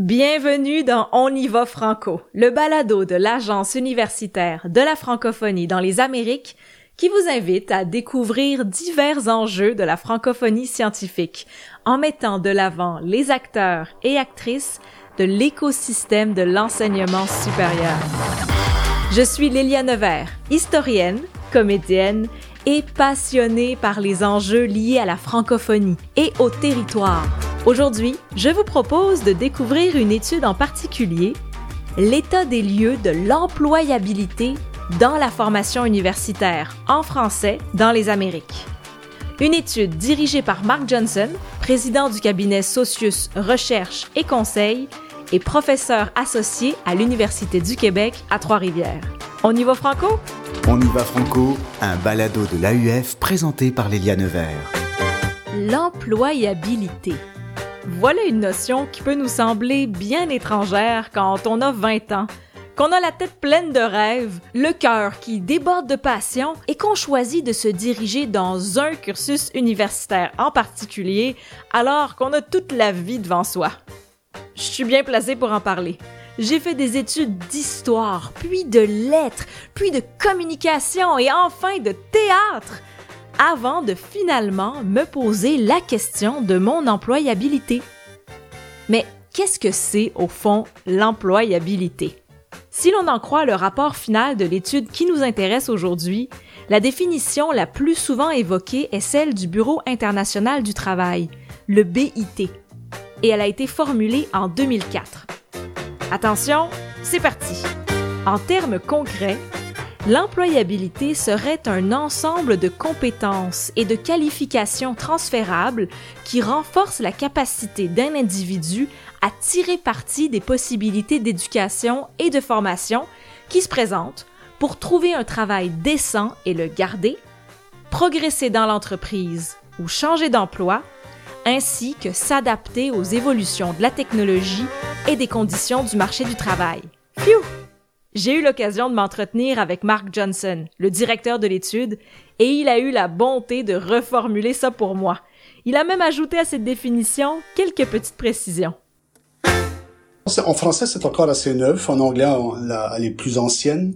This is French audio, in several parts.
Bienvenue dans On y va franco, le balado de l'Agence universitaire de la francophonie dans les Amériques qui vous invite à découvrir divers enjeux de la francophonie scientifique en mettant de l'avant les acteurs et actrices de l'écosystème de l'enseignement supérieur. Je suis Lélia Nevers, historienne, comédienne et passionnée par les enjeux liés à la francophonie et au territoire. Aujourd'hui, je vous propose de découvrir une étude en particulier, l'état des lieux de l'employabilité dans la formation universitaire en français dans les Amériques. Une étude dirigée par Mark Johnson, président du cabinet Socius Recherche et Conseil et professeur associé à l'Université du Québec à Trois-Rivières. On y va franco? On y va franco, un balado de l'AUF présenté par Lélia Nevers. L'employabilité. Voilà une notion qui peut nous sembler bien étrangère quand on a 20 ans, qu'on a la tête pleine de rêves, le cœur qui déborde de passion et qu'on choisit de se diriger dans un cursus universitaire en particulier alors qu'on a toute la vie devant soi. Je suis bien placée pour en parler. J'ai fait des études d'histoire, puis de lettres, puis de communication et enfin de théâtre, avant de finalement me poser la question de mon employabilité. Mais qu'est-ce que c'est au fond l'employabilité? Si l'on en croit le rapport final de l'étude qui nous intéresse aujourd'hui, la définition la plus souvent évoquée est celle du Bureau international du travail, le BIT, et elle a été formulée en 2004. Attention, c'est parti. En termes concrets, l'employabilité serait un ensemble de compétences et de qualifications transférables qui renforcent la capacité d'un individu à tirer parti des possibilités d'éducation et de formation qui se présentent pour trouver un travail décent et le garder, progresser dans l'entreprise ou changer d'emploi, ainsi que s'adapter aux évolutions de la technologie et des conditions du marché du travail. Phew! J'ai eu l'occasion de m'entretenir avec Mark Johnson, le directeur de l'étude, et il a eu la bonté de reformuler ça pour moi. Il a même ajouté à cette définition quelques petites précisions. En français, c'est encore assez neuf. En anglais, elle est plus ancienne.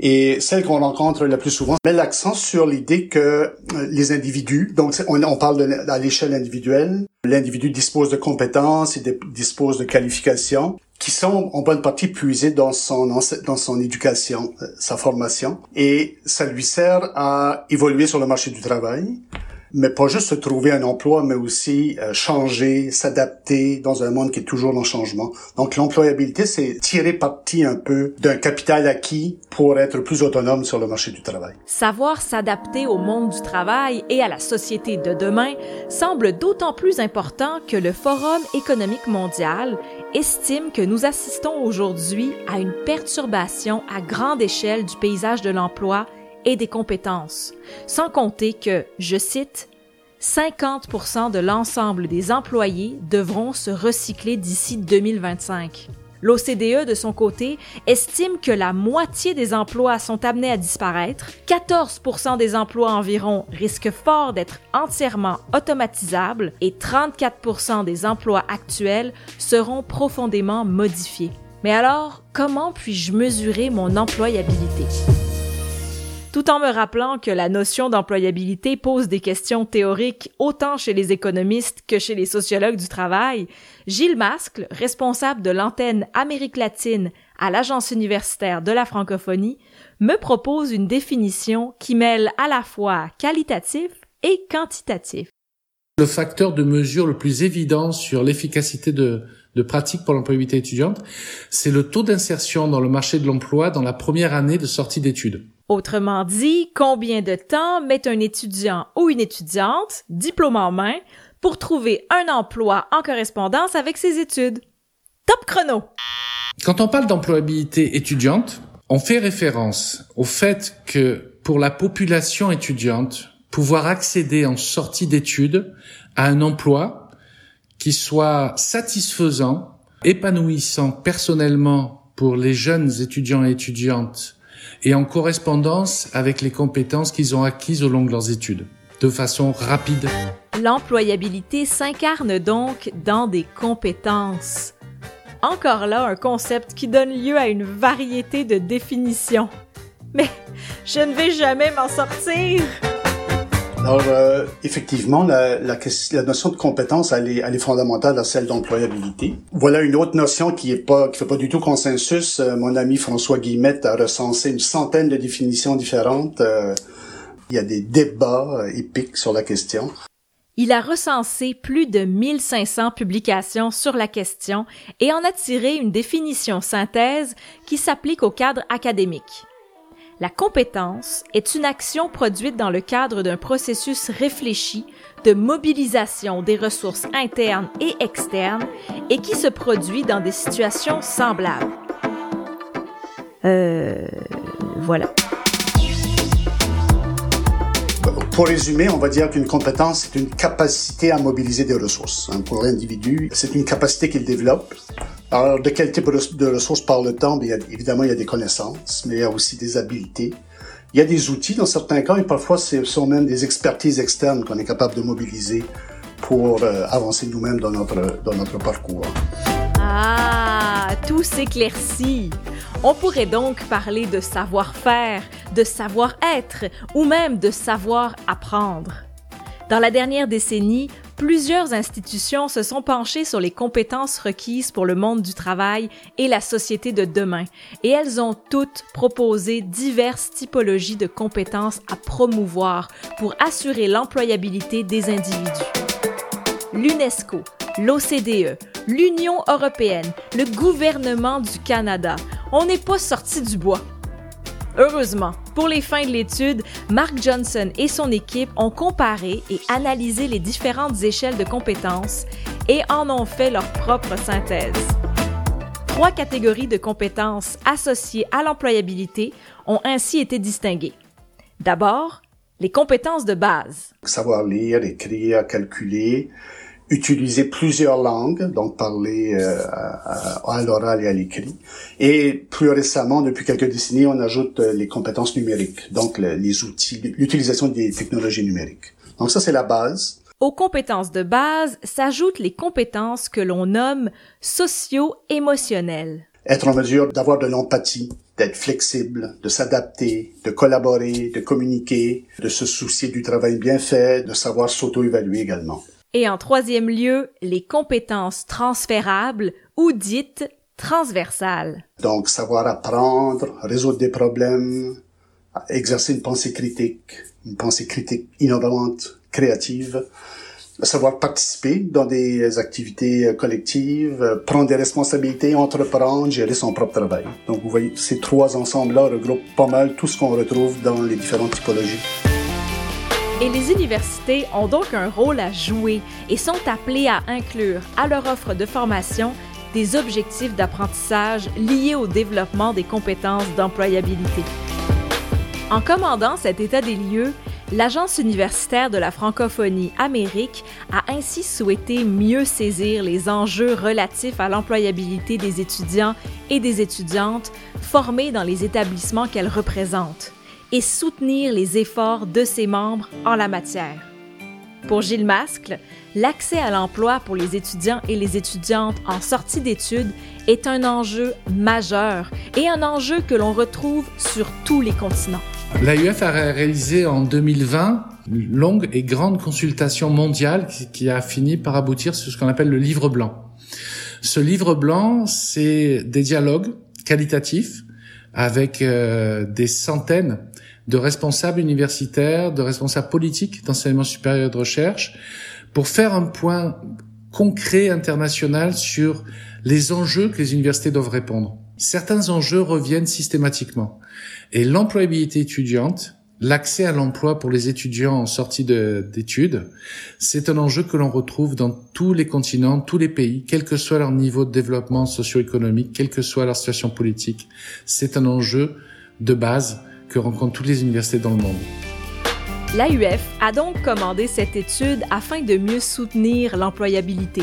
Et celle qu'on rencontre le plus souvent. Met l'accent sur l'idée que euh, les individus, donc on, parle à l'échelle individuelle, l'individu dispose de compétences, il dispose de qualifications qui sont en bonne partie puisées dans son dans son éducation, euh, sa formation, et ça lui sert à évoluer sur le marché du travail, mais pas juste se trouver un emploi, mais aussi euh, changer, s'adapter dans un monde qui est toujours en changement. Donc l'employabilité, c'est tirer parti un peu d'un capital acquis pour être plus autonome sur le marché du travail. Savoir s'adapter au monde du travail et à la société de demain semble d'autant plus important que le Forum économique mondial estime que nous assistons aujourd'hui à une perturbation à grande échelle du paysage de l'emploi et des compétences, sans compter que, je cite, 50 de l'ensemble des employés devront se recycler d'ici 2025. L'OCDE, de son côté, estime que la moitié des emplois sont amenés à disparaître, 14% des emplois environ risquent fort d'être entièrement automatisables et 34% des emplois actuels seront profondément modifiés. Mais alors, comment puis-je mesurer mon employabilité? Tout en me rappelant que la notion d'employabilité pose des questions théoriques autant chez les économistes que chez les sociologues du travail, Gilles Mascle, responsable de l'antenne Amérique latine à l'Agence universitaire de la francophonie, me propose une définition qui mêle à la fois qualitatif et quantitatif. Le facteur de mesure le plus évident sur l'efficacité de, de pratique pour l'employabilité étudiante, c'est le taux d'insertion dans le marché de l'emploi dans la première année de sortie d'études. Autrement dit, combien de temps met un étudiant ou une étudiante, diplôme en main, pour trouver un emploi en correspondance avec ses études? Top chrono! Quand on parle d'employabilité étudiante, on fait référence au fait que pour la population étudiante, pouvoir accéder en sortie d'études à un emploi qui soit satisfaisant, épanouissant personnellement pour les jeunes étudiants et étudiantes et en correspondance avec les compétences qu'ils ont acquises au long de leurs études, de façon rapide. L'employabilité s'incarne donc dans des compétences. Encore là, un concept qui donne lieu à une variété de définitions. Mais je ne vais jamais m'en sortir. Alors, euh, effectivement, la, la, la, notion de compétence, elle est, elle est fondamentale à celle d'employabilité. Voilà une autre notion qui est pas, qui fait pas du tout consensus. Euh, mon ami François Guillemette a recensé une centaine de définitions différentes. Euh, il y a des débats épiques sur la question. Il a recensé plus de 1500 publications sur la question et en a tiré une définition synthèse qui s'applique au cadre académique. La compétence est une action produite dans le cadre d'un processus réfléchi de mobilisation des ressources internes et externes et qui se produit dans des situations semblables. Euh, voilà. Pour résumer, on va dire qu'une compétence, c'est une capacité à mobiliser des ressources. Hein, pour l'individu, c'est une capacité qu'il développe alors, de quel type de ressources parle-t-on? Évidemment, il y a des connaissances, mais il y a aussi des habiletés. Il y a des outils dans certains cas, et parfois, ce sont même des expertises externes qu'on est capable de mobiliser pour euh, avancer nous-mêmes dans notre, dans notre parcours. Ah, tout s'éclaircit. On pourrait donc parler de savoir-faire, de savoir-être ou même de savoir-apprendre. Dans la dernière décennie, plusieurs institutions se sont penchées sur les compétences requises pour le monde du travail et la société de demain, et elles ont toutes proposé diverses typologies de compétences à promouvoir pour assurer l'employabilité des individus. L'UNESCO, l'OCDE, l'Union européenne, le gouvernement du Canada, on n'est pas sorti du bois. Heureusement, pour les fins de l'étude, Mark Johnson et son équipe ont comparé et analysé les différentes échelles de compétences et en ont fait leur propre synthèse. Trois catégories de compétences associées à l'employabilité ont ainsi été distinguées. D'abord, les compétences de base. Savoir lire, écrire, calculer, utiliser plusieurs langues, donc parler euh, à, l'oral et à l'écrit. Et plus récemment, depuis quelques décennies, on ajoute euh, les compétences numériques, donc les outils, l'utilisation des technologies numériques. Donc ça, c'est la base. Aux compétences de base s'ajoutent les compétences que l'on nomme socio-émotionnelles. Être en mesure d'avoir de l'empathie, d'être flexible, de s'adapter, de collaborer, de communiquer, de se soucier du travail bien fait, de savoir s'auto-évaluer également. Et en troisième lieu, les compétences transférables ou dites transversales. Donc, savoir apprendre, résoudre des problèmes, exercer une pensée critique, une pensée critique innovante, créative, savoir participer dans des activités collectives, prendre des responsabilités, entreprendre, gérer son propre travail. Donc, vous voyez, ces trois ensembles-là regroupent pas mal tout ce qu'on retrouve dans les différentes typologies. Et les universités ont donc un rôle à jouer et sont appelées à inclure à leur offre de formation des objectifs d'apprentissage liés au développement des compétences d'employabilité. En commandant cet état des lieux, l'Agence universitaire de la francophonie Amérique a ainsi souhaité mieux saisir les enjeux relatifs à l'employabilité des étudiants et des étudiantes formés dans les établissements qu'elle représente et soutenir les efforts de ses membres en la matière. Pour Gilles Mascle, l'accès à l'emploi pour les étudiants et les étudiantes en sortie d'études est un enjeu majeur et un enjeu que l'on retrouve sur tous les continents. L'AUF a réalisé en 2020 une longue et grande consultation mondiale qui a fini par aboutir sur ce qu'on appelle le livre blanc. Ce livre blanc, c'est des dialogues qualitatifs avec euh, des centaines de responsables universitaires, de responsables politiques d'enseignement supérieur et de recherche, pour faire un point concret international sur les enjeux que les universités doivent répondre. Certains enjeux reviennent systématiquement. Et l'employabilité étudiante, l'accès à l'emploi pour les étudiants en sortie d'études, c'est un enjeu que l'on retrouve dans tous les continents, tous les pays, quel que soit leur niveau de développement socio-économique, quelle que soit leur situation politique. C'est un enjeu de base que rencontrent toutes les universités dans le monde. L'AUF a donc commandé cette étude afin de mieux soutenir l'employabilité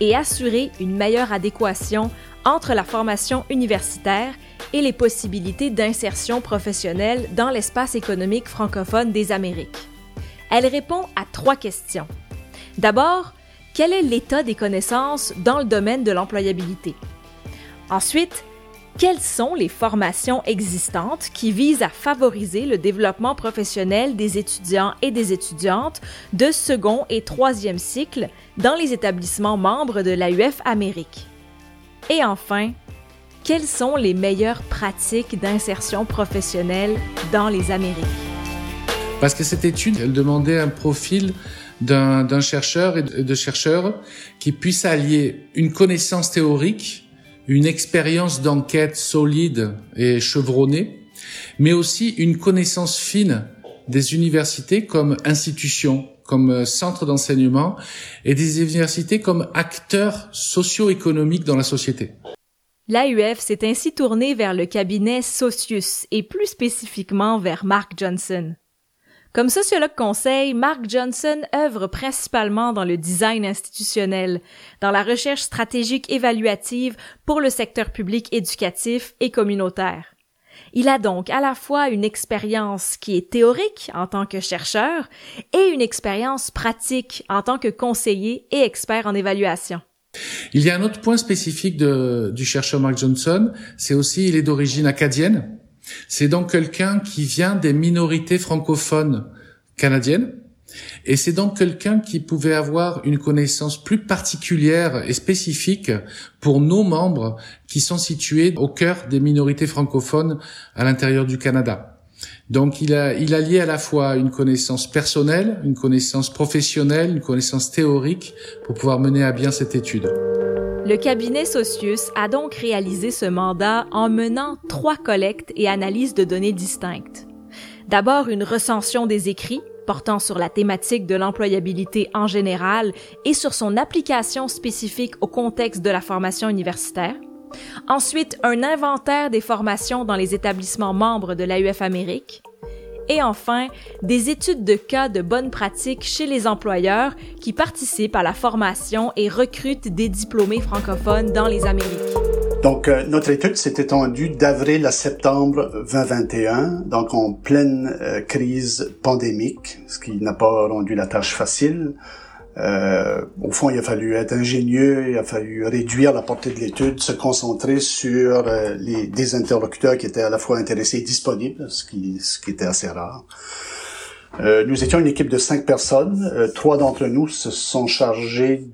et assurer une meilleure adéquation entre la formation universitaire et les possibilités d'insertion professionnelle dans l'espace économique francophone des Amériques. Elle répond à trois questions. D'abord, quel est l'état des connaissances dans le domaine de l'employabilité? Ensuite, quelles sont les formations existantes qui visent à favoriser le développement professionnel des étudiants et des étudiantes de second et troisième cycle dans les établissements membres de l'AUF Amérique? Et enfin, quelles sont les meilleures pratiques d'insertion professionnelle dans les Amériques? Parce que cette étude, elle demandait un profil d'un chercheur et de chercheurs qui puisse allier une connaissance théorique une expérience d'enquête solide et chevronnée, mais aussi une connaissance fine des universités comme institutions, comme euh, centre d'enseignement et des universités comme acteurs socio-économiques dans la société. L'AUF s'est ainsi tournée vers le cabinet Socius et plus spécifiquement vers Mark Johnson. Comme sociologue conseil, Mark Johnson œuvre principalement dans le design institutionnel, dans la recherche stratégique évaluative pour le secteur public éducatif et communautaire. Il a donc à la fois une expérience qui est théorique en tant que chercheur et une expérience pratique en tant que conseiller et expert en évaluation. Il y a un autre point spécifique du chercheur Mark Johnson, c'est aussi il est d'origine acadienne, c'est donc quelqu'un qui vient des minorités francophones canadiennes. Et c'est donc quelqu'un qui pouvait avoir une connaissance plus particulière et spécifique pour nos membres qui sont situés au cœur des minorités francophones à l'intérieur du Canada. Donc il a, il a lié à la fois une connaissance personnelle, une connaissance professionnelle, une connaissance théorique pour pouvoir mener à bien cette étude. Le cabinet Socius a donc réalisé ce mandat en menant trois collectes et analyses de données distinctes. D'abord une recension des écrits portant sur la thématique de l'employabilité en général et sur son application spécifique au contexte de la formation universitaire. Ensuite, un inventaire des formations dans les établissements membres de l'AUF Amérique. Et enfin, des études de cas de bonnes pratiques chez les employeurs qui participent à la formation et recrutent des diplômés francophones dans les Amériques. Donc, euh, notre étude s'est étendue d'avril à septembre 2021, donc en pleine euh, crise pandémique, ce qui n'a pas rendu la tâche facile. Euh, au fond, il a fallu être ingénieux, il a fallu réduire la portée de l'étude, se concentrer sur euh, les, des interlocuteurs qui étaient à la fois intéressés et disponibles, ce qui, ce qui était assez rare. Euh, nous étions une équipe de cinq personnes. Euh, trois d'entre nous se sont chargés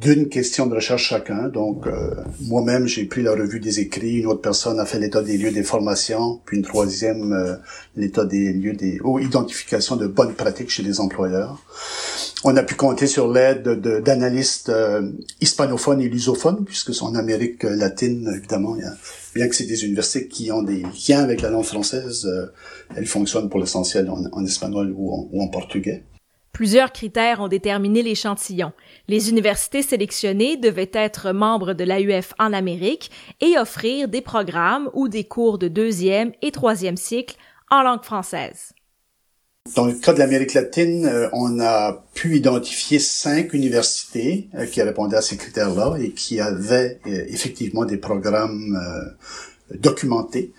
d'une question de recherche chacun. Donc, euh, moi-même, j'ai pris la revue des écrits. Une autre personne a fait l'état des lieux des formations. Puis une troisième, l'état des lieux des ou identification de bonnes pratiques chez les employeurs. On a pu compter sur l'aide d'analystes hispanophones et lusophones, puisque c'est en Amérique latine, évidemment, bien que c'est des universités qui ont des liens avec la langue française, euh, elles fonctionnent pour l'essentiel en, espagnol ou en, ou en portugais. Plusieurs critères ont déterminé l'échantillon. Les universités sélectionnées devaient être membres de l'AUF en Amérique et offrir des programmes ou des cours de deuxième et troisième cycle en langue française. Dans le cas de l'Amérique latine, euh, on a pu identifier cinq universités euh, qui répondaient à ces critères-là et qui avaient euh, effectivement des programmes documentés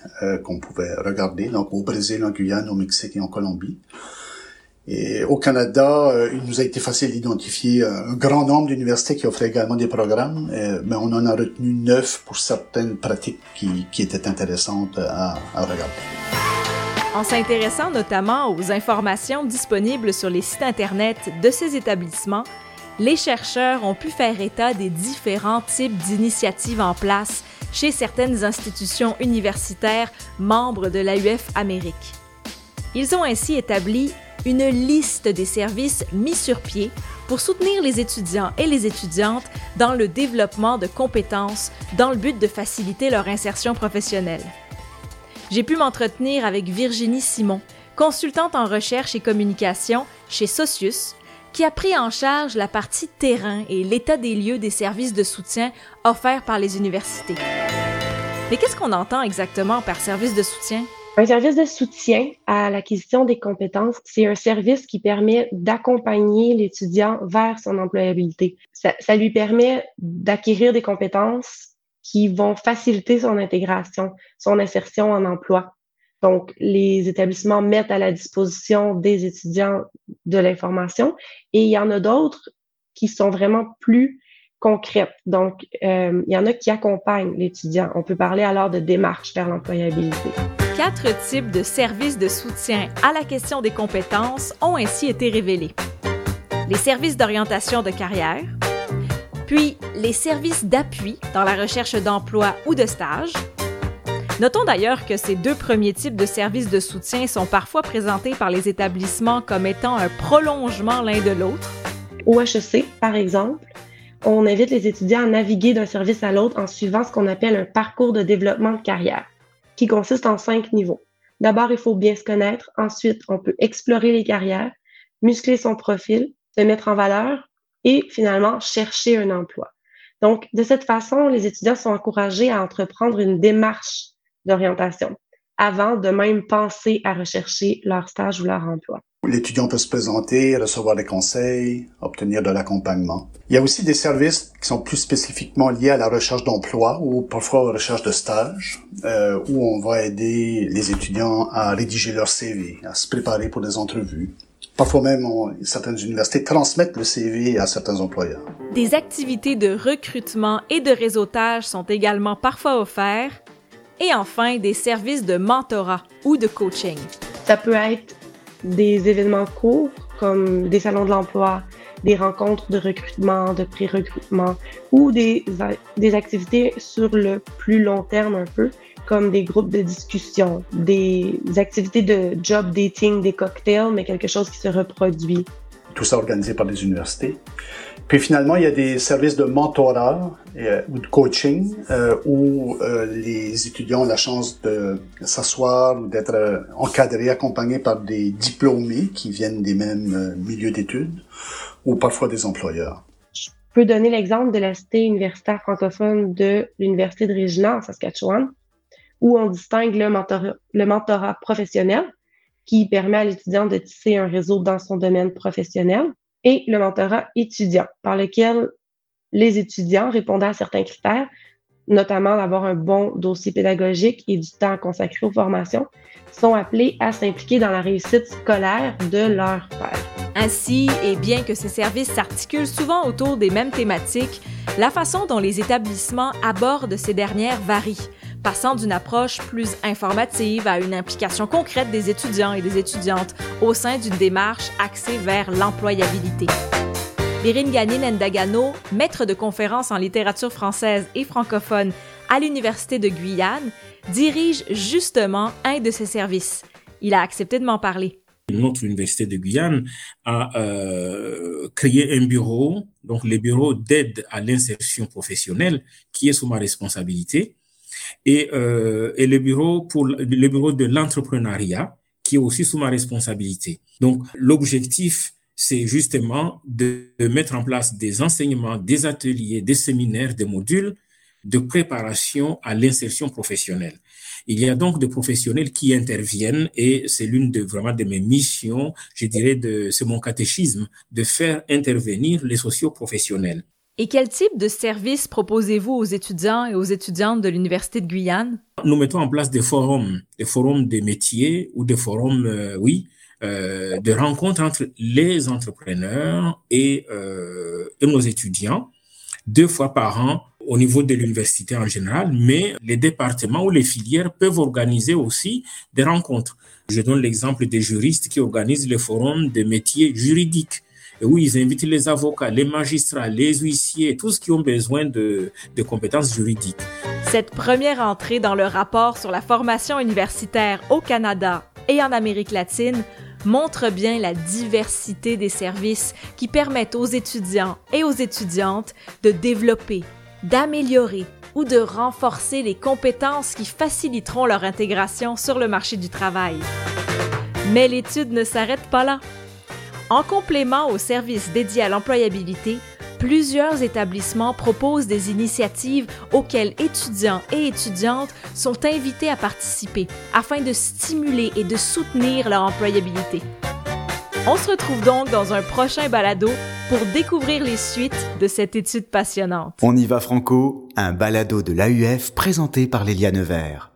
qu'on pouvait regarder, donc au Brésil, en Guyane, au Mexique et en Colombie. Et au Canada, il nous a été facile d'identifier un grand nombre d'universités qui offraient également des programmes, mais on en a retenu neuf pour certaines pratiques qui, étaient intéressantes à regarder. En s'intéressant notamment aux informations disponibles sur les sites Internet de ces établissements, les chercheurs ont pu faire état des différents types d'initiatives en place chez certaines institutions universitaires membres de l'AUF Amérique. Ils ont ainsi établi une liste des services mis sur pied pour soutenir les étudiants et les étudiantes dans le développement de compétences dans le but de faciliter leur insertion professionnelle j'ai pu m'entretenir avec Virginie Simon, consultante en recherche et communication chez Socius, qui a pris en charge la partie terrain et l'état des lieux des services de soutien offerts par les universités. Mais qu'est-ce qu'on entend exactement par service de soutien? Un service de soutien à l'acquisition des compétences, c'est un service qui permet d'accompagner l'étudiant vers son employabilité. Ça, ça lui permet d'acquérir des compétences qui vont faciliter son intégration, son insertion en emploi. Donc, les établissements mettent à la disposition des étudiants de l'information et il y en a d'autres qui sont vraiment plus concrètes. Donc, euh, il y en a qui accompagnent l'étudiant. On peut parler alors de démarche vers l'employabilité. Quatre types de services de soutien à la question des compétences ont ainsi été révélés. Les services d'orientation de carrière, puis les services d'appui dans la recherche d'emploi ou de stage. Notons d'ailleurs que ces deux premiers types de services de soutien sont parfois présentés par les établissements comme étant un prolongement l'un de l'autre. Au HEC, par exemple, on invite les étudiants à naviguer d'un service à l'autre en suivant ce qu'on appelle un parcours de développement de carrière, qui consiste en cinq niveaux. D'abord, il faut bien se connaître. Ensuite, on peut explorer les carrières, muscler son profil, se mettre en valeur et finalement chercher un emploi. Donc, de cette façon, les étudiants sont encouragés à entreprendre une démarche d'orientation avant de même penser à rechercher leur stage ou leur emploi. L'étudiant peut se présenter, recevoir des conseils, obtenir de l'accompagnement. Il y a aussi des services qui sont plus spécifiquement liés à la recherche d'emploi ou parfois à la recherche de stage, euh, où on va aider les étudiants à rédiger leur CV, à se préparer pour des entrevues. Parfois même, certaines universités transmettent le CV à certains employeurs. Des activités de recrutement et de réseautage sont également parfois offertes. Et enfin, des services de mentorat ou de coaching. Ça peut être des événements courts comme des salons de l'emploi, des rencontres de recrutement, de pré-recrutement ou des, des activités sur le plus long terme un peu, comme des groupes de discussion, des activités de job dating, des cocktails, mais quelque chose qui se reproduit. Tout ça organisé par les universités. Puis finalement, il y a des services de mentorat euh, ou de coaching euh, où euh, les étudiants ont la chance de s'asseoir ou d'être encadrés, accompagnés par des diplômés qui viennent des mêmes milieux d'études ou parfois des employeurs. Je peux donner l'exemple de la cité universitaire francophone de l'Université de Regina en Saskatchewan, où on distingue le mentorat, professionnel, qui permet à l'étudiant de tisser un réseau dans son domaine professionnel, et le mentorat étudiant, par lequel les étudiants répondant à certains critères, notamment d'avoir un bon dossier pédagogique et du temps consacré aux formations, sont appelés à s'impliquer dans la réussite scolaire de leur père. Ainsi, et bien que ces services s'articulent souvent autour des mêmes thématiques, la façon dont les établissements abordent ces dernières varie passant d'une approche plus informative à une implication concrète des étudiants et des étudiantes au sein d'une démarche axée vers l'employabilité. Irine Gagné-Nendagano, maître de conférences en littérature française et francophone à l'Université de Guyane, dirige justement un de ces services. Il a accepté de m'en parler. Notre université de Guyane a euh, créé un bureau, donc le bureau d'aide à l'insertion professionnelle, qui est sous ma responsabilité et, euh, et le bureau pour le bureau de l'entrepreneuriat qui est aussi sous ma responsabilité. Donc l'objectif c'est justement de, mettre en place des enseignements, des ateliers, des séminaires, des modules de préparation à l'insertion professionnelle. Il y a donc des professionnels qui interviennent et c'est l'une de vraiment de mes missions, je dirais de c'est mon catéchisme de faire intervenir les socioprofessionnels. Et quel type de services proposez-vous aux étudiants et aux étudiantes de l'Université de Guyane? Nous mettons en place des forums, des forums de métiers ou des forums, euh, oui, euh, de rencontres entre les entrepreneurs et, euh, et nos étudiants deux fois par an au niveau de l'université en général, mais les départements ou les filières peuvent organiser aussi des rencontres. Je donne l'exemple des juristes qui organisent le forum des métiers juridiques où ils invitent les avocats, les magistrats, les huissiers, tous qui ont besoin de, de compétences juridiques. Cette première entrée dans le rapport sur la formation universitaire au Canada et en Amérique latine montre bien la diversité des services qui permettent aux étudiants et aux étudiantes de développer, d'améliorer ou de renforcer les compétences qui faciliteront leur intégration sur le marché du travail. Mais l'étude ne s'arrête pas là. En complément aux services dédiés à l'employabilité, plusieurs établissements proposent des initiatives auxquelles étudiants et étudiantes sont invités à participer afin de stimuler et de soutenir leur employabilité. On se retrouve donc dans un prochain balado pour découvrir les suites de cette étude passionnante. On y va franco, un balado de l'AUF présenté par Léliane Vert.